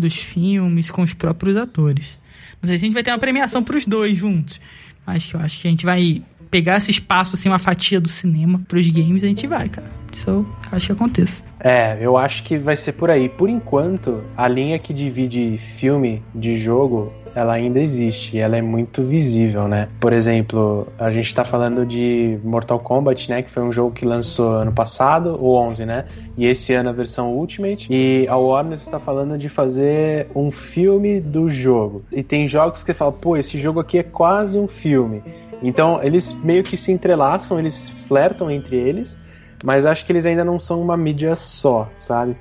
dos filmes com os próprios atores. Não sei se a gente vai ter uma premiação para os dois juntos, mas eu acho que a gente vai pegar esse espaço, assim, uma fatia do cinema para os games, a gente vai, cara. Isso eu acho que aconteça. É, eu acho que vai ser por aí. Por enquanto, a linha que divide filme de jogo ela ainda existe e ela é muito visível, né? Por exemplo, a gente tá falando de Mortal Kombat, né? Que foi um jogo que lançou ano passado, o 11, né? E esse ano a versão Ultimate. E a Warner está falando de fazer um filme do jogo. E tem jogos que falam, pô, esse jogo aqui é quase um filme. Então eles meio que se entrelaçam, eles flertam entre eles, mas acho que eles ainda não são uma mídia só, sabe?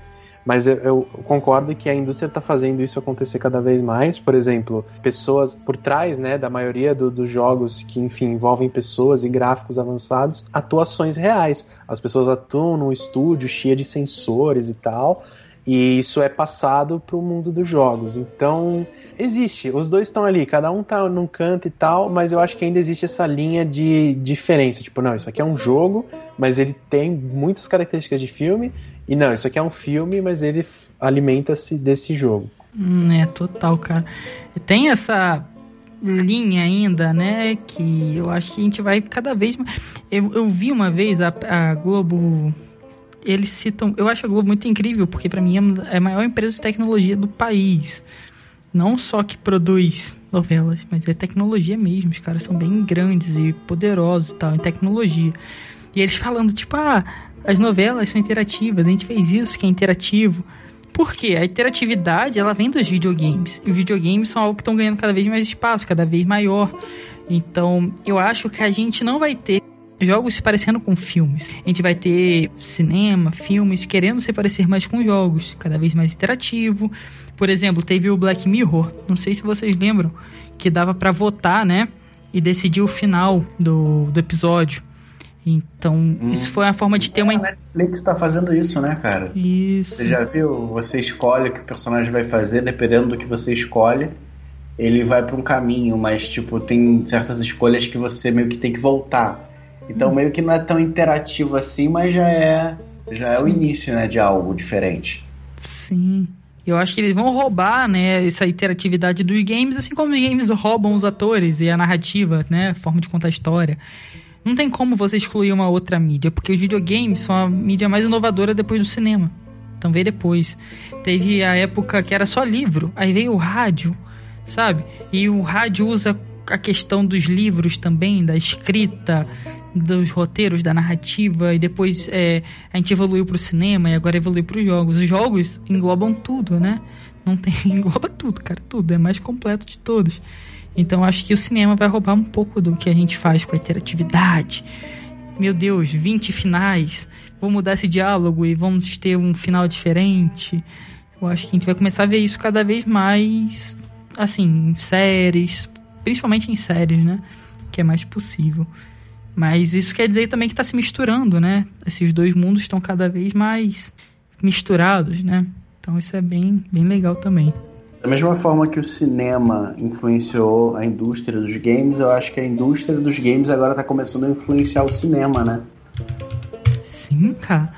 Mas eu, eu concordo que a indústria está fazendo isso acontecer cada vez mais. Por exemplo, pessoas por trás né, da maioria do, dos jogos que, enfim, envolvem pessoas e gráficos avançados, atuações reais. As pessoas atuam num estúdio cheio de sensores e tal. e isso é passado para o mundo dos jogos. Então, existe, os dois estão ali, cada um tá num canto e tal, mas eu acho que ainda existe essa linha de diferença. Tipo, não, isso aqui é um jogo, mas ele tem muitas características de filme, e não, isso aqui é um filme, mas ele alimenta-se desse jogo. Hum, é, total, cara. Tem essa linha ainda, né? Que eu acho que a gente vai cada vez mais. Eu, eu vi uma vez a, a Globo. Eles citam. Eu acho a Globo muito incrível, porque para mim é a maior empresa de tecnologia do país. Não só que produz novelas, mas é tecnologia mesmo. Os caras são bem grandes e poderosos e tal, em tecnologia. E eles falando, tipo, ah, as novelas são interativas, a gente fez isso que é interativo. Porque a interatividade ela vem dos videogames. E os videogames são algo que estão ganhando cada vez mais espaço, cada vez maior. Então, eu acho que a gente não vai ter jogos se parecendo com filmes. A gente vai ter cinema, filmes querendo se parecer mais com jogos, cada vez mais interativo. Por exemplo, teve o Black Mirror, não sei se vocês lembram, que dava para votar, né? E decidir o final do, do episódio. Então, hum. isso foi uma forma de ter uma. A Netflix tá fazendo isso, né, cara? Isso. Você já viu? Você escolhe o que o personagem vai fazer, dependendo do que você escolhe, ele vai para um caminho, mas, tipo, tem certas escolhas que você meio que tem que voltar. Então, hum. meio que não é tão interativo assim, mas já é, já é o início, né, de algo diferente. Sim. Eu acho que eles vão roubar, né, essa interatividade dos games, assim como os games roubam os atores e a narrativa, né, a forma de contar a história. Não tem como você excluir uma outra mídia, porque os videogames são a mídia mais inovadora depois do cinema. Então veio depois. Teve a época que era só livro, aí veio o rádio, sabe? E o rádio usa a questão dos livros também, da escrita, dos roteiros, da narrativa, e depois é, a gente evoluiu para o cinema e agora evoluiu para os jogos. Os jogos englobam tudo, né? Não tem [laughs] engloba tudo, cara, tudo é mais completo de todos. Então acho que o cinema vai roubar um pouco do que a gente faz com a interatividade. Meu Deus, 20 finais. Vou mudar esse diálogo e vamos ter um final diferente. Eu acho que a gente vai começar a ver isso cada vez mais, assim, em séries, principalmente em séries, né? Que é mais possível. Mas isso quer dizer também que está se misturando, né? Esses dois mundos estão cada vez mais misturados, né? Então isso é bem, bem legal também. Da mesma forma que o cinema influenciou a indústria dos games, eu acho que a indústria dos games agora está começando a influenciar o cinema, né? Sim, cara.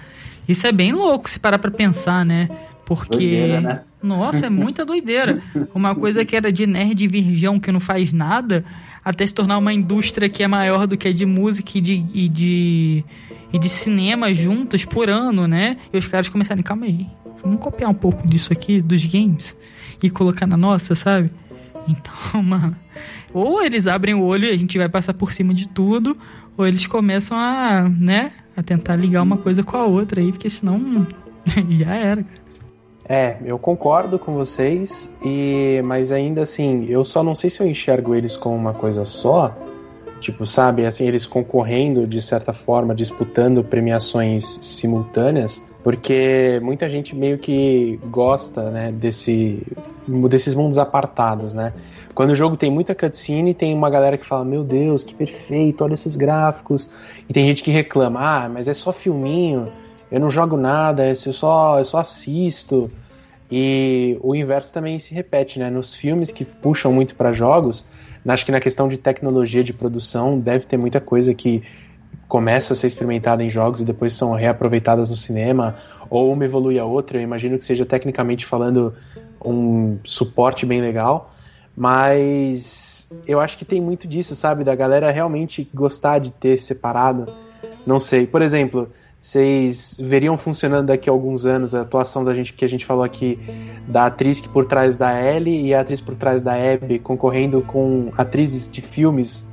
Isso é bem louco se parar pra pensar, né? Porque. Doideira, né? Nossa, é muita doideira. Uma coisa que era de nerd virgão que não faz nada, até se tornar uma indústria que é maior do que a de música e de, e de, e de cinema juntas por ano, né? E os caras começarem, calma aí, vamos copiar um pouco disso aqui, dos games e colocar na nossa, sabe? Então, [laughs] mano, ou eles abrem o olho e a gente vai passar por cima de tudo, ou eles começam a, né, a tentar ligar uma coisa com a outra aí, porque senão [laughs] já era, É, eu concordo com vocês, e mas ainda assim, eu só não sei se eu enxergo eles como uma coisa só, tipo, sabe, assim, eles concorrendo de certa forma, disputando premiações simultâneas, porque muita gente meio que gosta, né, desse, desses mundos apartados, né? Quando o jogo tem muita cutscene, tem uma galera que fala, meu Deus, que perfeito, olha esses gráficos. E tem gente que reclama, ah, mas é só filminho, eu não jogo nada, eu só, eu só assisto. E o inverso também se repete, né? Nos filmes que puxam muito para jogos, acho que na questão de tecnologia de produção deve ter muita coisa que começa a ser experimentada em jogos e depois são reaproveitadas no cinema, ou uma evolui a outra. Eu imagino que seja tecnicamente falando um suporte bem legal, mas eu acho que tem muito disso, sabe? Da galera realmente gostar de ter separado. Não sei. Por exemplo, vocês veriam funcionando daqui a alguns anos a atuação da gente que a gente falou aqui da atriz que por trás da Ellie e a atriz por trás da Abby concorrendo com atrizes de filmes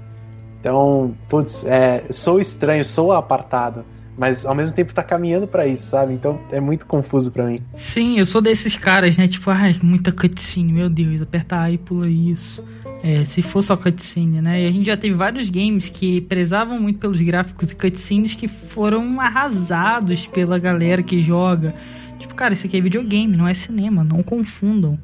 então, putz, é, sou estranho, sou apartado, mas ao mesmo tempo tá caminhando para isso, sabe? Então é muito confuso para mim. Sim, eu sou desses caras, né? Tipo, ai, muita cutscene, meu Deus, aperta A e pula isso. É, se for só cutscene, né? E a gente já teve vários games que prezavam muito pelos gráficos e cutscenes que foram arrasados pela galera que joga. Tipo, cara, isso aqui é videogame, não é cinema, não confundam.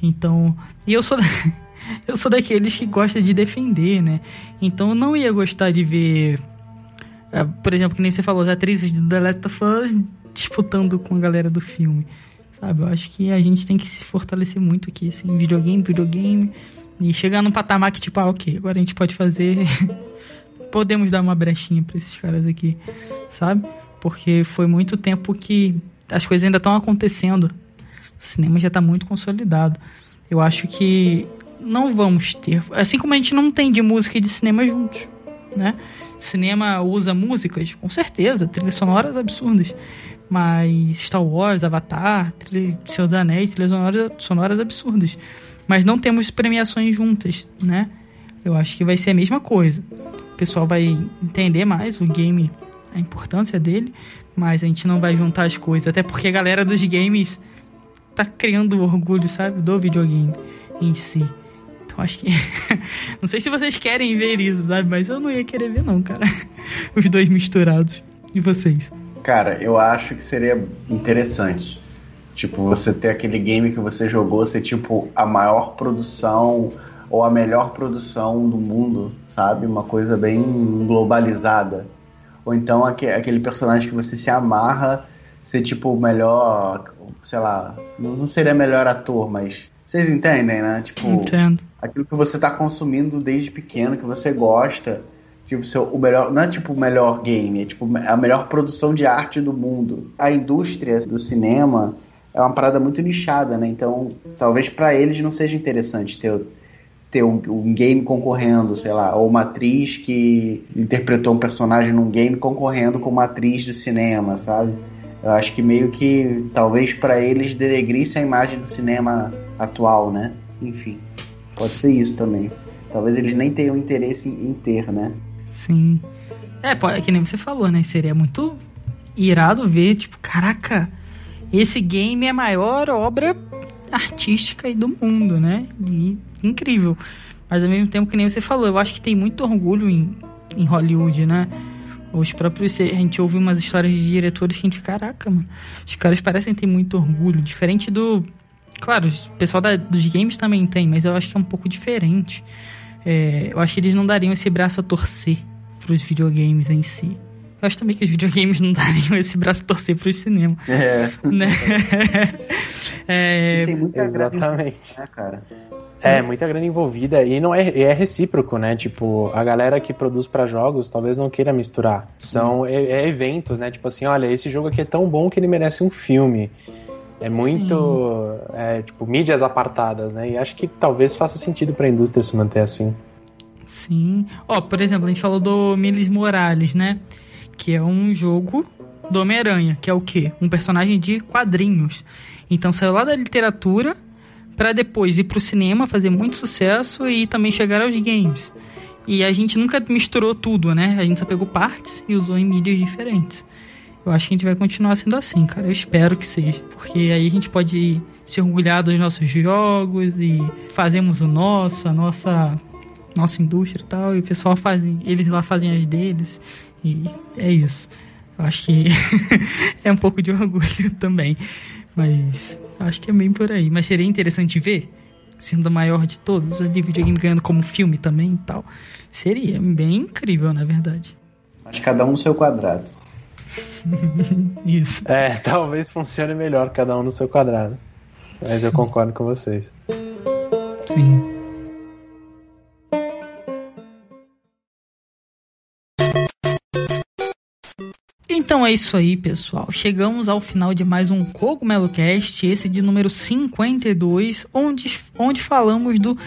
Então, e eu sou [laughs] [laughs] eu sou daqueles que gosta de defender, né? Então eu não ia gostar de ver, é, por exemplo, que nem você falou, as atrizes de The Last of Us disputando com a galera do filme. sabe? Eu acho que a gente tem que se fortalecer muito aqui, assim, videogame, videogame, e chegar num patamar que, tipo, ah, ok, agora a gente pode fazer. [laughs] Podemos dar uma brechinha pra esses caras aqui, sabe? Porque foi muito tempo que as coisas ainda estão acontecendo. O cinema já está muito consolidado. Eu acho que não vamos ter. Assim como a gente não tem de música e de cinema juntos, né? Cinema usa músicas, com certeza, trilhas sonoras absurdas. Mas Star Wars, Avatar, trilha, Senhor dos Anéis, trilhas sonoras, sonoras absurdas. Mas não temos premiações juntas, né? Eu acho que vai ser a mesma coisa. O pessoal vai entender mais o game, a importância dele, mas a gente não vai juntar as coisas. Até porque a galera dos games tá criando orgulho, sabe? Do videogame em si. Então acho que. [laughs] não sei se vocês querem ver isso, sabe? Mas eu não ia querer ver, não, cara. [laughs] Os dois misturados. E vocês? Cara, eu acho que seria interessante. Tipo, você ter aquele game que você jogou ser tipo a maior produção ou a melhor produção do mundo, sabe? Uma coisa bem globalizada. Ou então aquele personagem que você se amarra ser tipo o melhor, sei lá, não seria melhor ator, mas vocês entendem, né? Tipo, Entendo. Aquilo que você tá consumindo desde pequeno, que você gosta, tipo, seu, o melhor, não é tipo o melhor game, é tipo a melhor produção de arte do mundo. A indústria do cinema é uma parada muito nichada, né? Então, talvez para eles não seja interessante ter ter um, um, game concorrendo, sei lá, ou uma atriz que interpretou um personagem num game concorrendo com uma atriz do cinema, sabe? Eu acho que meio que talvez para eles denegrisse a imagem do cinema atual, né? Enfim, pode ser isso também. Talvez eles nem tenham interesse em, ter, né? Sim. É, é que nem você falou, né? Seria muito irado ver, tipo, caraca, esse game é a maior obra artística aí do mundo, né? E, incrível. Mas ao mesmo tempo que nem você falou, eu acho que tem muito orgulho em, em Hollywood, né? Os próprios. A gente ouve umas histórias de diretores que a gente caraca, mano. Os caras parecem ter muito orgulho. Diferente do. Claro, o pessoal da, dos games também tem, mas eu acho que é um pouco diferente. É, eu acho que eles não dariam esse braço a torcer pros videogames em si. Eu acho também que os videogames não [laughs] dariam esse braço a torcer pro cinema. É. Né? [laughs] é... Tem muita Exatamente. Grana, né, cara? É, muita grana envolvida e não é, é recíproco, né? Tipo, a galera que produz para jogos talvez não queira misturar. São é, é eventos, né? Tipo assim, olha, esse jogo aqui é tão bom que ele merece um filme. É muito, é, tipo, mídias apartadas, né? E acho que talvez faça sentido para a indústria se manter assim. Sim. Ó, oh, por exemplo, a gente falou do Miles Morales, né? Que é um jogo do Homem-Aranha, que é o quê? Um personagem de quadrinhos. Então saiu lá da literatura para depois ir pro cinema, fazer muito sucesso e também chegar aos games. E a gente nunca misturou tudo, né? A gente só pegou partes e usou em mídias diferentes. Eu acho que a gente vai continuar sendo assim, cara. Eu espero que seja. Porque aí a gente pode se orgulhar dos nossos jogos e fazemos o nosso, a nossa nossa indústria e tal. E o pessoal fazem, eles lá fazem as deles. E é isso. Eu acho que [laughs] é um pouco de orgulho [laughs] também. Mas acho que é bem por aí. Mas seria interessante ver, sendo a maior de todos, ali videogame ganhando como filme também e tal. Seria bem incrível, na verdade. Mas cada um no seu quadrado. [laughs] Isso. É, talvez funcione melhor cada um no seu quadrado. Mas Sim. eu concordo com vocês. Sim. Então é isso aí, pessoal. Chegamos ao final de mais um Cogumelo Cast, esse de número 52, onde, onde falamos do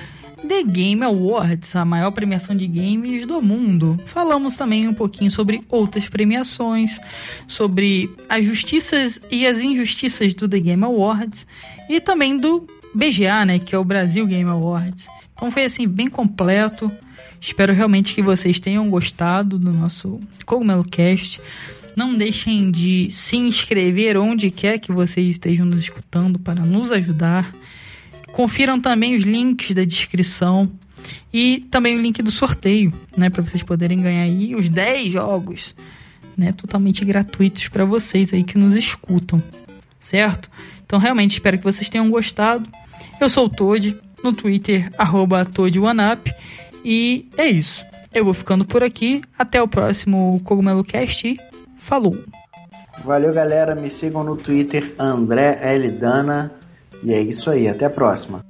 The Game Awards, a maior premiação de games do mundo. Falamos também um pouquinho sobre outras premiações, sobre as justiças e as injustiças do The Game Awards e também do BGA, né, que é o Brasil Game Awards. Então foi assim bem completo. Espero realmente que vocês tenham gostado do nosso Cogumelo Cast. Não deixem de se inscrever onde quer que vocês estejam nos escutando para nos ajudar. Confiram também os links da descrição e também o link do sorteio, né, para vocês poderem ganhar aí os 10 jogos, né, totalmente gratuitos para vocês aí que nos escutam, certo? Então realmente espero que vocês tenham gostado. Eu sou o Toad, no Twitter @toadoneup e é isso. Eu vou ficando por aqui. Até o próximo Cogumelo Cast. Falou! Valeu, galera. Me sigam no Twitter, André L. Dana. E é isso aí. Até a próxima.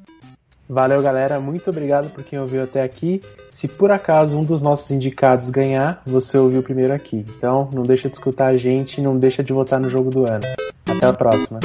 Valeu, galera. Muito obrigado por quem ouviu até aqui. Se por acaso um dos nossos indicados ganhar, você ouviu primeiro aqui. Então, não deixa de escutar a gente, não deixa de votar no jogo do ano. Até a próxima.